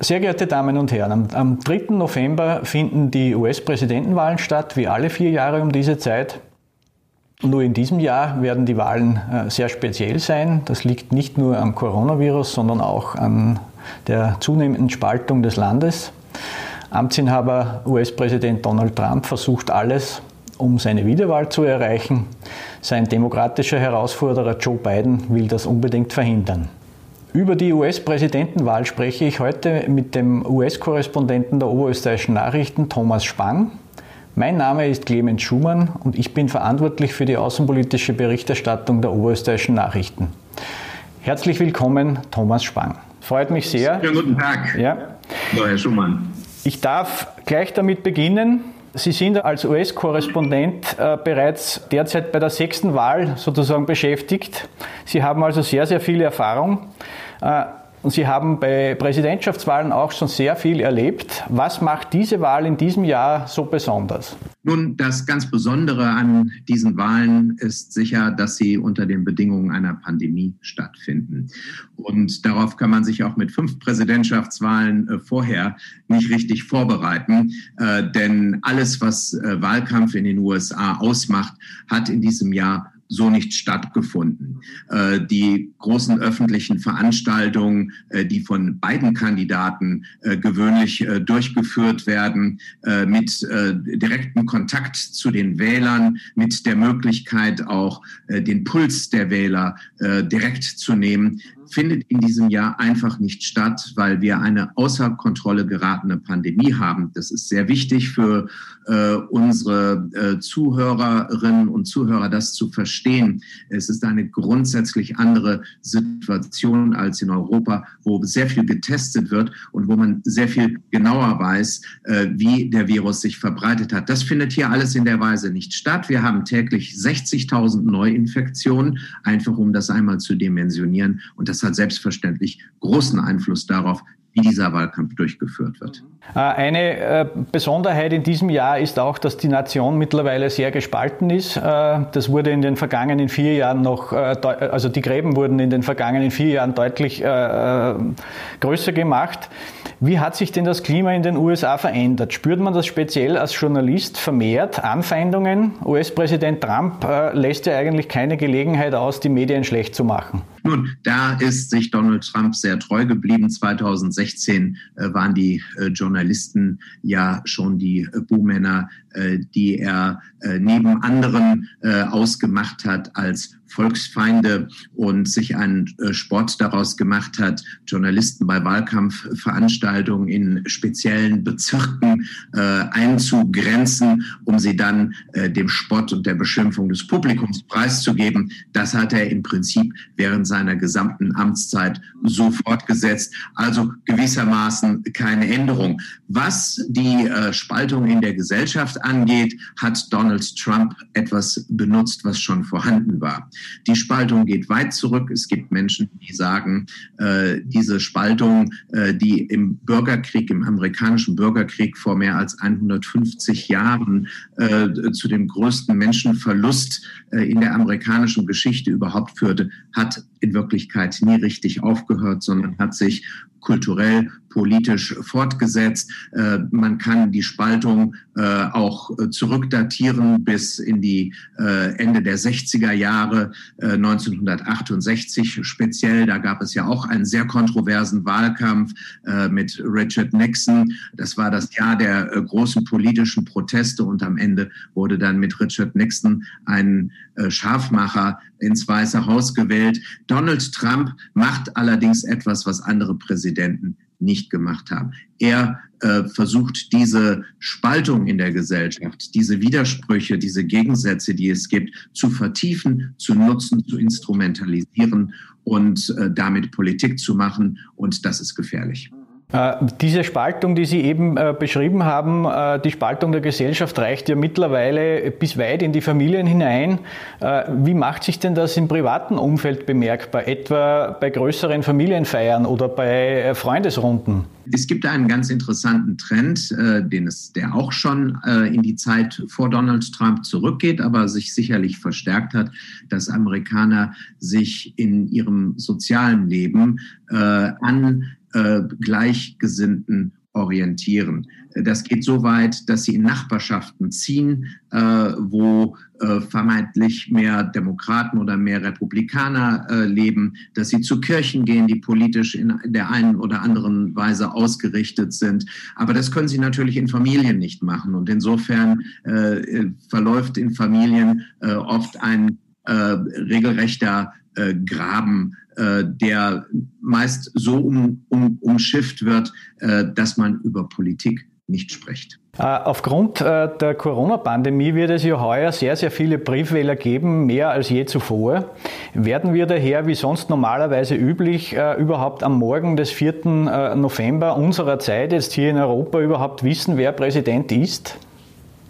Sehr geehrte Damen und Herren, am, am 3. November finden die US-Präsidentenwahlen statt, wie alle vier Jahre um diese Zeit. Nur in diesem Jahr werden die Wahlen äh, sehr speziell sein. Das liegt nicht nur am Coronavirus, sondern auch an der zunehmenden Spaltung des Landes. Amtsinhaber US-Präsident Donald Trump versucht alles, um seine Wiederwahl zu erreichen. Sein demokratischer Herausforderer Joe Biden will das unbedingt verhindern. Über die US-Präsidentenwahl spreche ich heute mit dem US-Korrespondenten der Oberösterreichischen Nachrichten Thomas Spang. Mein Name ist Clemens Schumann und ich bin verantwortlich für die außenpolitische Berichterstattung der Oberösterreichischen Nachrichten. Herzlich willkommen, Thomas Spang. Freut mich sehr. Ja, guten Tag. Ja. Hallo, Herr Schumann. Ich darf gleich damit beginnen. Sie sind als US-Korrespondent äh, bereits derzeit bei der sechsten Wahl sozusagen beschäftigt. Sie haben also sehr, sehr viel Erfahrung. Äh, und Sie haben bei Präsidentschaftswahlen auch schon sehr viel erlebt. Was macht diese Wahl in diesem Jahr so besonders? Nun, das ganz Besondere an diesen Wahlen ist sicher, dass sie unter den Bedingungen einer Pandemie stattfinden. Und darauf kann man sich auch mit fünf Präsidentschaftswahlen äh, vorher nicht richtig vorbereiten. Äh, denn alles, was äh, Wahlkampf in den USA ausmacht, hat in diesem Jahr so nicht stattgefunden. Äh, die großen öffentlichen Veranstaltungen, äh, die von beiden Kandidaten äh, gewöhnlich durchgeführt werden, mit direktem Kontakt zu den Wählern, mit der Möglichkeit auch den Puls der Wähler direkt zu nehmen, findet in diesem Jahr einfach nicht statt, weil wir eine außer Kontrolle geratene Pandemie haben. Das ist sehr wichtig für äh, unsere äh, Zuhörerinnen und Zuhörer, das zu verstehen. Es ist eine grundsätzlich andere Situation als in Europa, wo sehr viel getestet wird und wo man sehr viel genauer weiß, äh, wie der Virus sich verbreitet hat. Das findet hier alles in der Weise nicht statt. Wir haben täglich 60.000 Neuinfektionen, einfach um das einmal zu dimensionieren. Und das das hat selbstverständlich großen Einfluss darauf, wie dieser Wahlkampf durchgeführt wird. Äh, eine äh, Besonderheit in diesem Jahr ist auch, dass die Nation mittlerweile sehr gespalten ist. Äh, das wurde in den vergangenen vier Jahren noch, also die Gräben wurden in den vergangenen vier Jahren deutlich größer gemacht. Wie hat sich denn das Klima in den USA verändert? Spürt man das speziell als Journalist vermehrt? Anfeindungen? US-Präsident Trump lässt ja eigentlich keine Gelegenheit aus, die Medien schlecht zu machen. Nun, da ist sich Donald Trump sehr treu geblieben. 2016 äh, waren die äh, Journalisten ja schon die äh, Buhmänner, die er neben anderen ausgemacht hat als Volksfeinde und sich einen äh, Sport daraus gemacht hat, Journalisten bei Wahlkampfveranstaltungen in speziellen Bezirken äh, einzugrenzen, um sie dann äh, dem Spott und der Beschimpfung des Publikums preiszugeben. Das hat er im Prinzip während seiner gesamten Amtszeit so fortgesetzt. Also gewissermaßen keine Änderung. Was die äh, Spaltung in der Gesellschaft angeht, hat Donald Trump etwas benutzt, was schon vorhanden war. Die Spaltung geht weit zurück. Es gibt Menschen, die sagen, äh, diese Spaltung, äh, die im Bürgerkrieg, im amerikanischen Bürgerkrieg vor mehr als 150 Jahren äh, zu dem größten Menschenverlust äh, in der amerikanischen Geschichte überhaupt führte, hat in Wirklichkeit nie richtig aufgehört, sondern hat sich kulturell, politisch fortgesetzt. Äh, man kann die Spaltung äh, auch äh, zurückdatieren bis in die Ende der 60er Jahre, 1968 speziell. Da gab es ja auch einen sehr kontroversen Wahlkampf mit Richard Nixon. Das war das Jahr der großen politischen Proteste und am Ende wurde dann mit Richard Nixon ein Scharfmacher ins Weiße Haus gewählt. Donald Trump macht allerdings etwas, was andere Präsidenten nicht gemacht haben. Er äh, versucht diese Spaltung in der Gesellschaft, diese Widersprüche, diese Gegensätze, die es gibt, zu vertiefen, zu nutzen, zu instrumentalisieren und äh, damit Politik zu machen. Und das ist gefährlich. Äh, diese Spaltung, die Sie eben äh, beschrieben haben, äh, die Spaltung der Gesellschaft reicht ja mittlerweile bis weit in die Familien hinein. Wie macht sich denn das im privaten Umfeld bemerkbar, etwa bei größeren Familienfeiern oder bei Freundesrunden? Es gibt einen ganz interessanten Trend, den es, der auch schon in die Zeit vor Donald Trump zurückgeht, aber sich sicherlich verstärkt hat, dass Amerikaner sich in ihrem sozialen Leben an äh, Gleichgesinnten orientieren. Das geht so weit, dass sie in Nachbarschaften ziehen, äh, wo äh, vermeintlich mehr Demokraten oder mehr Republikaner äh, leben, dass sie zu Kirchen gehen, die politisch in der einen oder anderen Weise ausgerichtet sind. Aber das können sie natürlich in Familien nicht machen. Und insofern äh, verläuft in Familien äh, oft ein äh, regelrechter Graben äh, der meist so um, um, umschifft wird, äh, dass man über Politik nicht spricht. Äh, aufgrund der Corona-Pandemie wird es ja heuer sehr, sehr viele Briefwähler geben, mehr als je zuvor. Werden wir daher, wie sonst normalerweise üblich, überhaupt am Morgen des 4. November unserer Zeit jetzt hier in Europa überhaupt wissen, wer Präsident ist?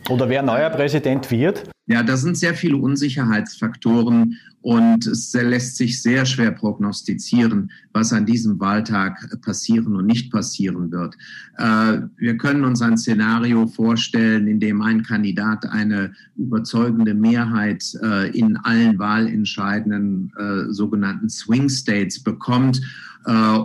Oder wer neuer Präsident wird? Ja, da sind sehr viele Unsicherheitsfaktoren und es lässt sich sehr schwer prognostizieren, was an diesem Wahltag passieren und nicht passieren wird. Äh, wir können uns ein Szenario vorstellen, in dem ein Kandidat eine überzeugende Mehrheit äh, in allen wahlentscheidenden äh, sogenannten Swing States bekommt.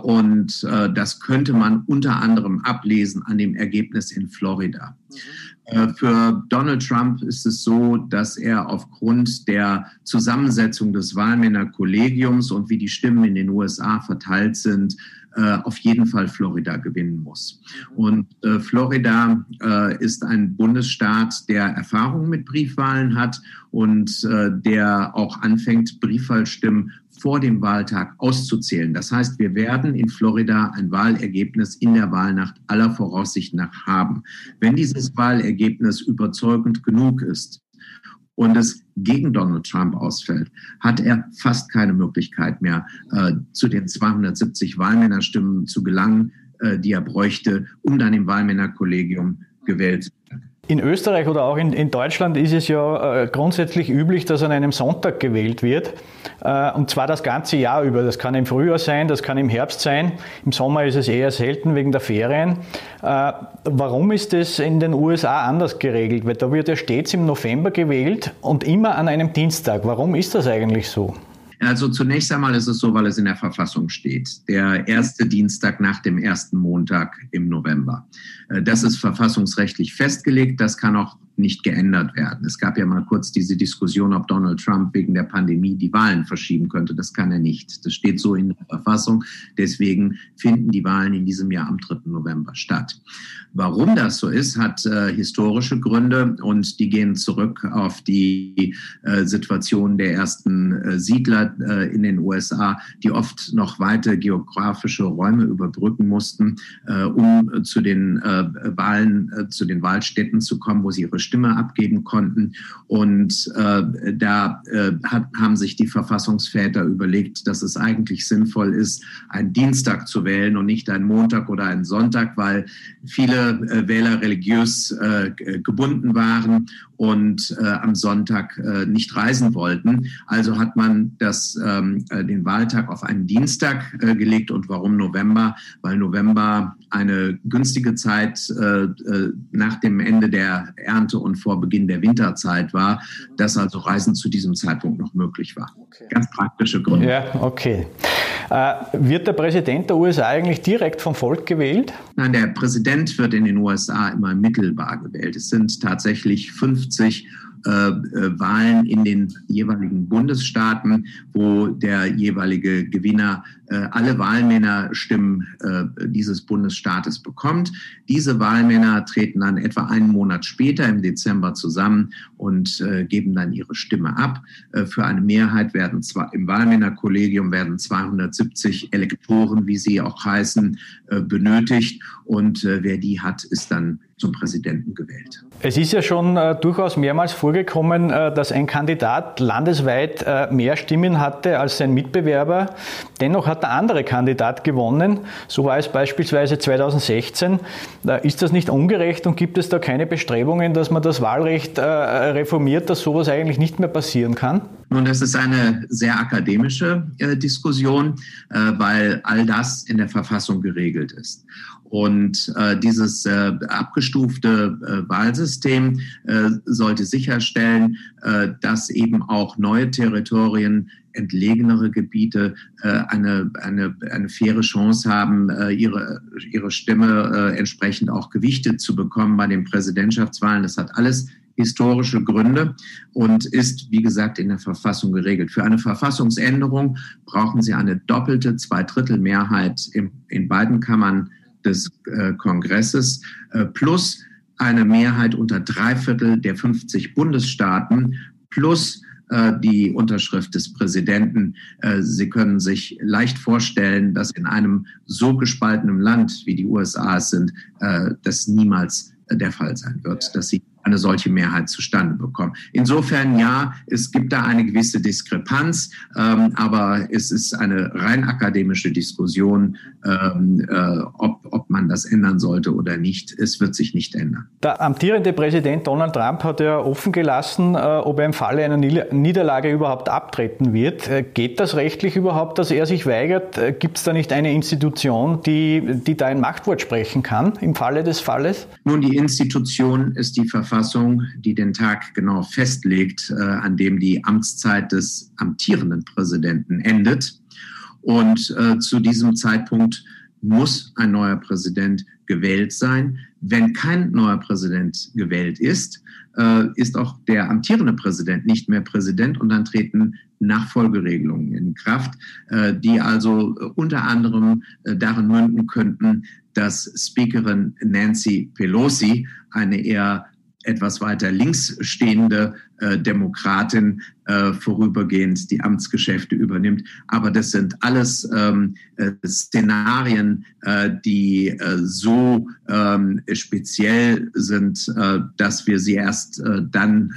Und das könnte man unter anderem ablesen an dem Ergebnis in Florida. Mhm. Äh, für Donald Trump ist es so, dass er aufgrund der Zusammensetzung des Wahlmännerkollegiums und wie die Stimmen in den USA verteilt sind, äh, auf jeden Fall Florida gewinnen muss. Und äh, Florida ist ein Bundesstaat, der Erfahrung mit Briefwahlen hat und der auch anfängt, Briefwahlstimmen vor dem Wahltag auszuzählen. Das heißt, wir werden in Florida ein Wahlergebnis in der Wahlnacht aller Voraussicht nach haben. Wenn dieses Wahlergebnis überzeugend genug ist, und es gegen Donald Trump ausfällt, hat er fast keine Möglichkeit mehr, äh, zu den 270 Wahlmännerstimmen zu gelangen, äh, die er bräuchte, um dann im Wahlmännerkollegium gewählt zu werden. In Österreich oder auch in, in Deutschland ist es ja äh, grundsätzlich üblich, dass an einem Sonntag gewählt wird. Äh, und zwar das ganze Jahr über. Das kann im Frühjahr sein, das kann im Herbst sein. Im Sommer ist es eher selten wegen der Ferien. Äh, warum ist das in den USA anders geregelt? Weil da wird ja stets im November gewählt und immer an einem Dienstag. Warum ist das eigentlich so? Also zunächst einmal ist es so, weil es in der Verfassung steht. Der erste Dienstag nach dem ersten Montag im November. Äh, das ist verfassungsrechtlich festgelegt. Das kann auch nicht geändert werden. Es gab ja mal kurz diese Diskussion, ob Donald Trump wegen der Pandemie die Wahlen verschieben könnte. Das kann er nicht. Das steht so in der Verfassung. Deswegen finden die Wahlen in diesem Jahr am 3. November statt. Warum das so ist, hat äh, historische Gründe und die gehen zurück auf die äh, Situation der ersten äh, Siedler äh, in den USA, die oft noch weite geografische Räume überbrücken mussten, äh, um zu den äh, Wahlen, zu den Wahlstätten zu kommen, wo sie ihre Stimme abgeben konnten. Und äh, da äh, hat, haben sich die Verfassungsväter überlegt, dass es eigentlich sinnvoll ist, einen Dienstag zu wählen und nicht einen Montag oder einen Sonntag, weil viele äh, Wähler religiös äh, gebunden waren und äh, am Sonntag äh, nicht reisen wollten. Also hat man das, ähm, äh, den Wahltag auf einen Dienstag äh, gelegt. Und warum November? Weil November eine günstige Zeit äh, äh, nach dem Ende der Ernte und vor Beginn der Winterzeit war, dass also Reisen zu diesem Zeitpunkt noch möglich war. Okay. Ganz praktische Gründe. Ja, okay. Äh, wird der Präsident der USA eigentlich direkt vom Volk gewählt? Nein, der Präsident wird in den USA immer mittelbar gewählt. Es sind tatsächlich 50 äh, äh, Wahlen in den jeweiligen Bundesstaaten, wo der jeweilige Gewinner alle Wahlmännerstimmen äh, dieses Bundesstaates bekommt. Diese Wahlmänner treten dann etwa einen Monat später im Dezember zusammen und äh, geben dann ihre Stimme ab. Äh, für eine Mehrheit werden zwar im Wahlmännerkollegium werden 270 Elektoren, wie sie auch heißen, benötigt und wer die hat, ist dann zum Präsidenten gewählt. Es ist ja schon äh, durchaus mehrmals vorgekommen, äh, dass ein Kandidat landesweit äh, mehr Stimmen hatte als sein Mitbewerber. Dennoch hat der andere Kandidat gewonnen. So war es beispielsweise 2016. Äh, ist das nicht ungerecht und gibt es da keine Bestrebungen, dass man das Wahlrecht äh, reformiert, dass sowas eigentlich nicht mehr passieren kann? Nun, das ist eine sehr akademische äh, Diskussion, weil all das in der Verfassung geregelt ist. Und äh, dieses äh, abgestufte äh, Wahlsystem äh, sollte sicherstellen, äh, dass eben auch neue Territorien, entlegenere Gebiete äh, eine, eine, eine faire Chance haben, äh, ihre, ihre Stimme äh, entsprechend auch gewichtet zu bekommen bei den Präsidentschaftswahlen. Das hat alles historische Gründe und ist, wie gesagt, in der Verfassung geregelt. Für eine Verfassungsänderung brauchen Sie eine doppelte Zweidrittelmehrheit in, in beiden Kammern des äh, Kongresses äh, plus eine Mehrheit unter drei Viertel der 50 Bundesstaaten plus äh, die Unterschrift des Präsidenten. Äh, Sie können sich leicht vorstellen, dass in einem so gespaltenen Land wie die USA es sind, äh, das niemals der Fall sein wird, dass sie eine solche Mehrheit zustande bekommen. Insofern ja, es gibt da eine gewisse Diskrepanz, ähm, aber es ist eine rein akademische Diskussion, ähm, äh, ob, ob man das ändern sollte oder nicht. Es wird sich nicht ändern. Der amtierende Präsident Donald Trump hat ja offen gelassen, äh, ob er im Falle einer Niederlage überhaupt abtreten wird. Äh, geht das rechtlich überhaupt, dass er sich weigert? Äh, gibt es da nicht eine Institution, die, die da ein Machtwort sprechen kann im Falle des Falles? Nun, die Institution ist die Verfassung Verfassung, die den Tag genau festlegt, äh, an dem die Amtszeit des amtierenden Präsidenten endet. Und äh, zu diesem Zeitpunkt muss ein neuer Präsident gewählt sein. Wenn kein neuer Präsident gewählt ist, äh, ist auch der amtierende Präsident nicht mehr Präsident und dann treten Nachfolgeregelungen in Kraft, äh, die also unter anderem äh, darin münden könnten, dass Speakerin Nancy Pelosi, eine eher etwas weiter links stehende äh, Demokratin äh, vorübergehend die Amtsgeschäfte übernimmt. Aber das sind alles ähm, äh, Szenarien, äh, die äh, so ähm, speziell sind, äh, dass wir sie erst dann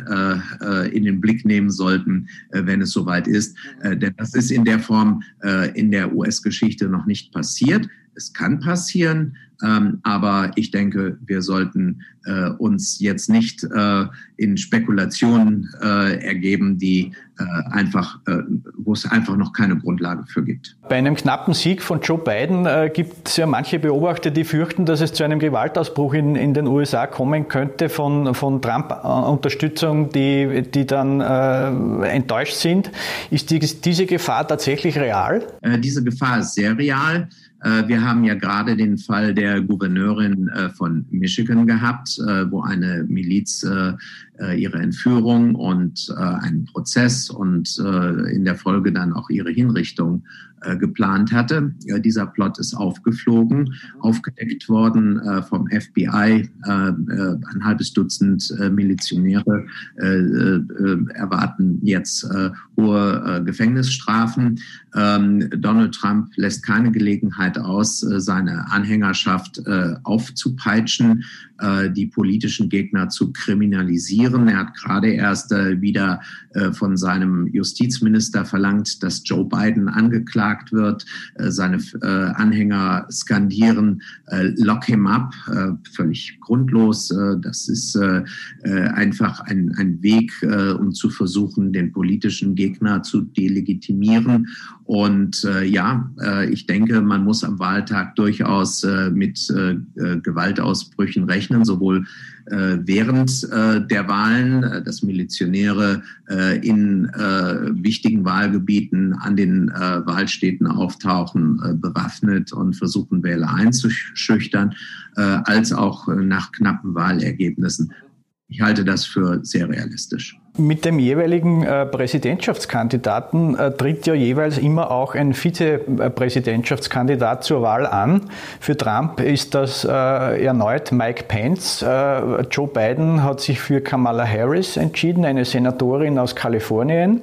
in den Blick nehmen sollten, wenn es soweit ist. denn das ist in der Form in der US-Geschichte noch nicht passiert. Es kann passieren, ähm, aber ich denke, wir sollten äh, uns jetzt nicht äh, in Spekulationen äh, ergeben, die äh, einfach, äh, wo es einfach noch keine Grundlage für gibt. Bei einem knappen Sieg von Joe Biden äh, gibt es ja manche Beobachter, die fürchten, dass es zu einem Gewaltausbruch in, in den USA kommen könnte von, von Trump-Unterstützung, die, die dann enttäuscht sind. Ist die, diese Gefahr tatsächlich real? diese Gefahr ist sehr real. Äh, wir haben ja gerade den Fall der Gouverneurin äh, von Michigan gehabt, äh, wo eine Miliz ihre Entführung und einen Prozess und in der Folge dann auch ihre Hinrichtung äh, geplant hatte. Äh, dieser Plot ist aufgeflogen, aufgedeckt worden äh, vom FBI. ein halbes Dutzend Milizionäre erwarten jetzt hohe Gefängnisstrafen. Ähm, Donald Trump lässt keine Gelegenheit aus, seine Anhängerschaft aufzupeitschen, die politischen Gegner zu kriminalisieren. Er hat gerade erst wieder von seinem Justizminister verlangt, dass Joe Biden angeklagt wird. Äh, seine äh, Anhänger skandieren, äh, lock him up, völlig grundlos. das ist einfach ein, ein Weg, um zu versuchen, den politischen Gegner zu delegitimieren. Und ja, ich denke, man muss am Wahltag durchaus mit Gewaltausbrüchen rechnen, sowohl äh, während äh, der Wahlen, äh, dass Milizionäre in wichtigen Wahlgebieten an den Wahlstädten auftauchen, bewaffnet und versuchen, Wähler einzuschüchtern, als auch nach knappen Wahlergebnissen. Ich halte das für sehr realistisch. Mit dem jeweiligen äh, Präsidentschaftskandidaten äh, tritt ja jeweils immer auch ein Vizepräsidentschaftskandidat zur Wahl an. Für Trump ist das äh, erneut Mike Pence. Äh, Joe Biden hat sich für Kamala Harris entschieden, eine Senatorin aus Kalifornien.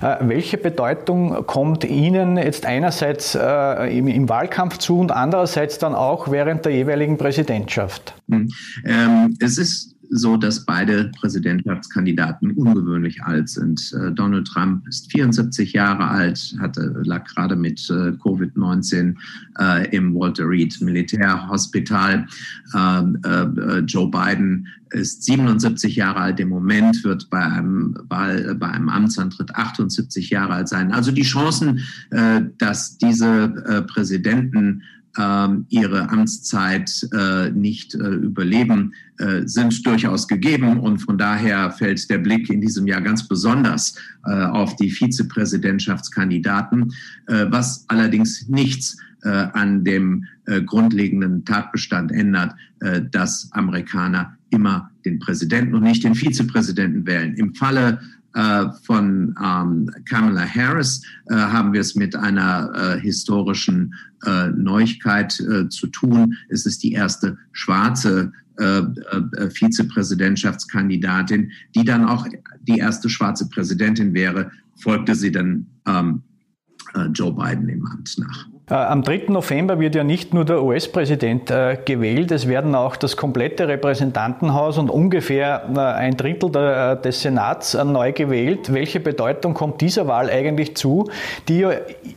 Äh, welche Bedeutung kommt Ihnen jetzt einerseits äh, im, im, Wahlkampf zu und andererseits dann auch während der jeweiligen Präsidentschaft? Hm. Ähm, es ist so, dass beide Präsidentschaftskandidaten ungewöhnlich alt sind. Äh, Donald Trump ist 74 Jahre alt, hatte, lag gerade mit äh, Covid-19 äh, im Walter Reed Militärhospital. Ähm, Joe Biden ist 77 Jahre alt im Moment, wird bei einem, Wahl, bei einem Amtsantritt 78 Jahre alt sein. Also die Chancen, dass diese Präsidenten ihre Amtszeit äh, nicht äh, überleben, äh, sind durchaus gegeben. Und von daher fällt der Blick in diesem Jahr ganz besonders äh, auf die Vizepräsidentschaftskandidaten, äh, was allerdings nichts äh, an dem grundlegenden Tatbestand ändert, dass Amerikaner immer den Präsidenten und nicht den Vizepräsidenten wählen. Im Falle äh, von ähm, Kamala Harris äh, haben wir es mit einer äh, historischen äh, Neuigkeit äh, zu tun. Es ist die erste schwarze äh, Vizepräsidentschaftskandidatin, die dann auch die erste schwarze Präsidentin wäre, folgte sie dann ähm, Joe Biden im Amt nach. Äh, am 3. November wird ja nicht nur der US-Präsident äh, gewählt, es werden auch das komplette Repräsentantenhaus und ungefähr äh, ein Drittel des Senats neu gewählt. Welche Bedeutung kommt dieser Wahl eigentlich zu, die ja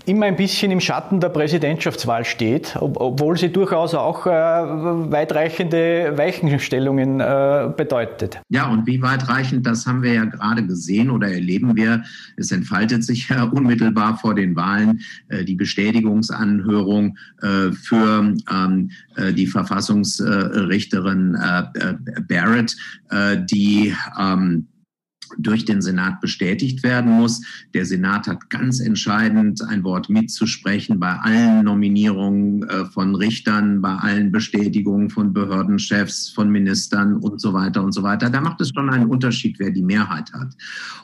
immer ein bisschen im Schatten der Präsidentschaftswahl steht, obwohl sie durchaus auch weitreichende Weichenstellungen bedeutet? Ja, und wie weitreichend, das haben wir ja gerade gesehen oder erleben wir. Es entfaltet sich ja unmittelbar vor den Wahlen die Bestätigungsanfrage Anhörung äh, für ähm, äh, die Verfassungsrichterin äh, Barrett, die ähm, durch den Senat bestätigt werden muss. Der Senat hat ganz entscheidend ein Wort mitzusprechen bei allen Nominierungen äh, von Richtern, bei allen Bestätigungen von Behördenchefs, von Ministern und so weiter und so weiter. Da macht es schon einen Unterschied, wer die Mehrheit hat.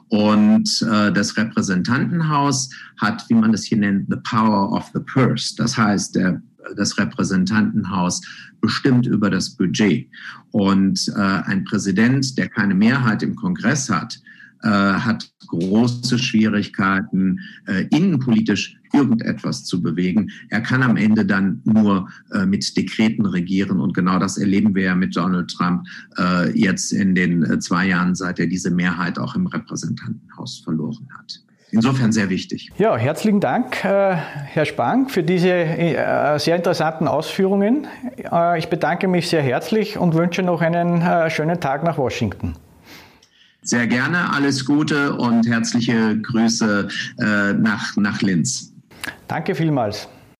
Und äh, das Repräsentantenhaus hat, wie man es hier nennt, the power of the purse. Das heißt, der das Repräsentantenhaus bestimmt über das Budget. Und äh, ein Präsident, der keine Mehrheit im Kongress hat, äh, hat große Schwierigkeiten, äh, innenpolitisch irgendetwas zu bewegen. Er kann am Ende dann nur äh, mit Dekreten regieren. Und genau das erleben wir ja mit Donald Trump jetzt in den zwei Jahren, seit er diese Mehrheit auch im Repräsentantenhaus verloren hat insofern sehr wichtig. Ja, herzlichen Dank, äh, Herr Spang, für diese äh, sehr interessanten Ausführungen. Äh, ich bedanke mich sehr herzlich und wünsche noch einen schönen Tag nach Washington. Sehr gerne, alles Gute und herzliche Grüße nach, nach Linz. Danke vielmals.